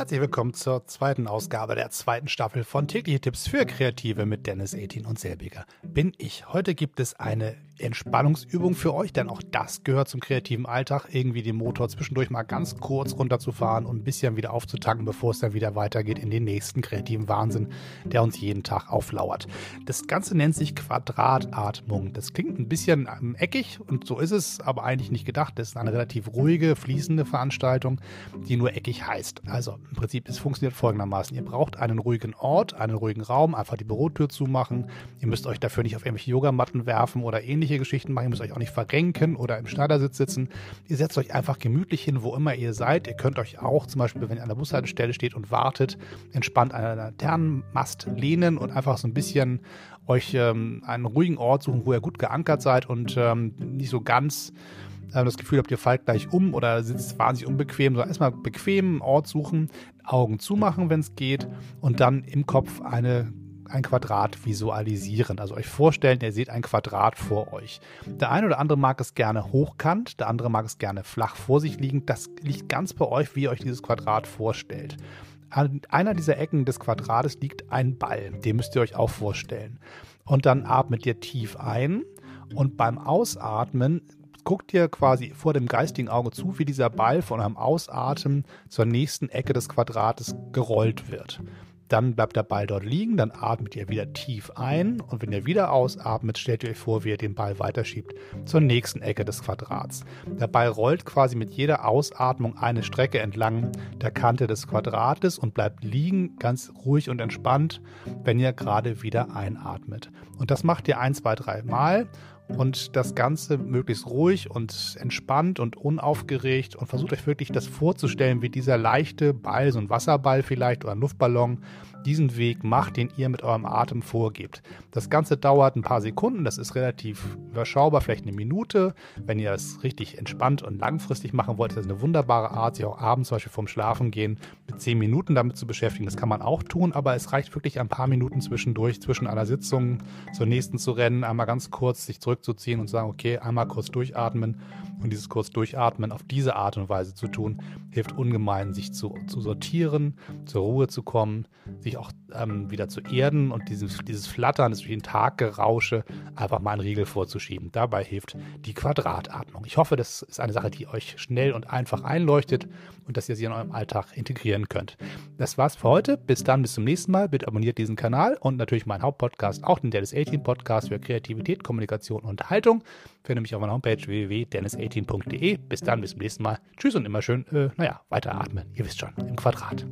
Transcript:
Herzlich willkommen zur zweiten Ausgabe der zweiten Staffel von Tägliche Tipps für Kreative mit Dennis Etin und Selbiger. Bin ich. Heute gibt es eine Entspannungsübung für euch, denn auch das gehört zum kreativen Alltag, irgendwie den Motor zwischendurch mal ganz kurz runterzufahren und ein bisschen wieder aufzutanken, bevor es dann wieder weitergeht in den nächsten kreativen Wahnsinn, der uns jeden Tag auflauert. Das Ganze nennt sich Quadratatmung. Das klingt ein bisschen ähm, eckig und so ist es, aber eigentlich nicht gedacht. Das ist eine relativ ruhige, fließende Veranstaltung, die nur eckig heißt. Also im Prinzip, es funktioniert folgendermaßen. Ihr braucht einen ruhigen Ort, einen ruhigen Raum, einfach die Bürotür zumachen. Ihr müsst euch dafür nicht auf irgendwelche Yogamatten werfen oder ähnliches ähnliche Geschichten machen. Ihr müsst euch auch nicht verrenken oder im Schneidersitz sitzen. Ihr setzt euch einfach gemütlich hin, wo immer ihr seid. Ihr könnt euch auch zum Beispiel, wenn ihr an der Bushaltestelle steht und wartet, entspannt an einer Laternenmast lehnen und einfach so ein bisschen euch ähm, einen ruhigen Ort suchen, wo ihr gut geankert seid und ähm, nicht so ganz äh, das Gefühl habt, ihr fallt gleich um oder sitzt wahnsinnig unbequem, sondern erstmal bequemen Ort suchen, Augen zumachen, wenn es geht und dann im Kopf eine ein Quadrat visualisieren. Also euch vorstellen, ihr seht ein Quadrat vor euch. Der eine oder andere mag es gerne hochkant, der andere mag es gerne flach vor sich liegen. Das liegt ganz bei euch, wie ihr euch dieses Quadrat vorstellt. An einer dieser Ecken des Quadrates liegt ein Ball. Den müsst ihr euch auch vorstellen. Und dann atmet ihr tief ein und beim Ausatmen guckt ihr quasi vor dem geistigen Auge zu, wie dieser Ball von eurem Ausatmen zur nächsten Ecke des Quadrates gerollt wird. Dann bleibt der Ball dort liegen, dann atmet ihr wieder tief ein und wenn ihr wieder ausatmet, stellt ihr euch vor, wie ihr den Ball weiterschiebt zur nächsten Ecke des Quadrats. Der Ball rollt quasi mit jeder Ausatmung eine Strecke entlang der Kante des Quadrates und bleibt liegen, ganz ruhig und entspannt, wenn ihr gerade wieder einatmet. Und das macht ihr ein, zwei, drei Mal und das Ganze möglichst ruhig und entspannt und unaufgeregt. Und versucht euch wirklich das vorzustellen, wie dieser leichte Ball, so ein Wasserball vielleicht oder ein Luftballon, diesen Weg macht, den ihr mit eurem Atem vorgebt. Das Ganze dauert ein paar Sekunden, das ist relativ überschaubar, vielleicht eine Minute. Wenn ihr das richtig entspannt und langfristig machen wollt, ist das eine wunderbare Art, sich auch abends zum Beispiel vorm Schlafengehen mit zehn Minuten damit zu beschäftigen. Das kann man auch tun, aber es reicht wirklich ein paar Minuten zwischendurch, zwischen einer Sitzung zur nächsten zu rennen, einmal ganz kurz sich zurückzuziehen und zu sagen, okay, einmal kurz durchatmen und dieses kurz durchatmen auf diese Art und Weise zu tun, hilft ungemein, sich zu, zu sortieren, zur Ruhe zu kommen, sich sich auch ähm, wieder zu erden und dieses, dieses Flattern, das durch den Tag gerausche, einfach mal einen Riegel vorzuschieben. Dabei hilft die Quadratatmung. Ich hoffe, das ist eine Sache, die euch schnell und einfach einleuchtet und dass ihr sie in eurem Alltag integrieren könnt. Das war's für heute. Bis dann, bis zum nächsten Mal. Bitte abonniert diesen Kanal und natürlich meinen Hauptpodcast, auch den Dennis 18 Podcast für Kreativität, Kommunikation und Haltung. Findet mich auf meiner Homepage www.dennis18.de. Bis dann, bis zum nächsten Mal. Tschüss und immer schön, äh, naja, weiteratmen. Ihr wisst schon, im Quadrat.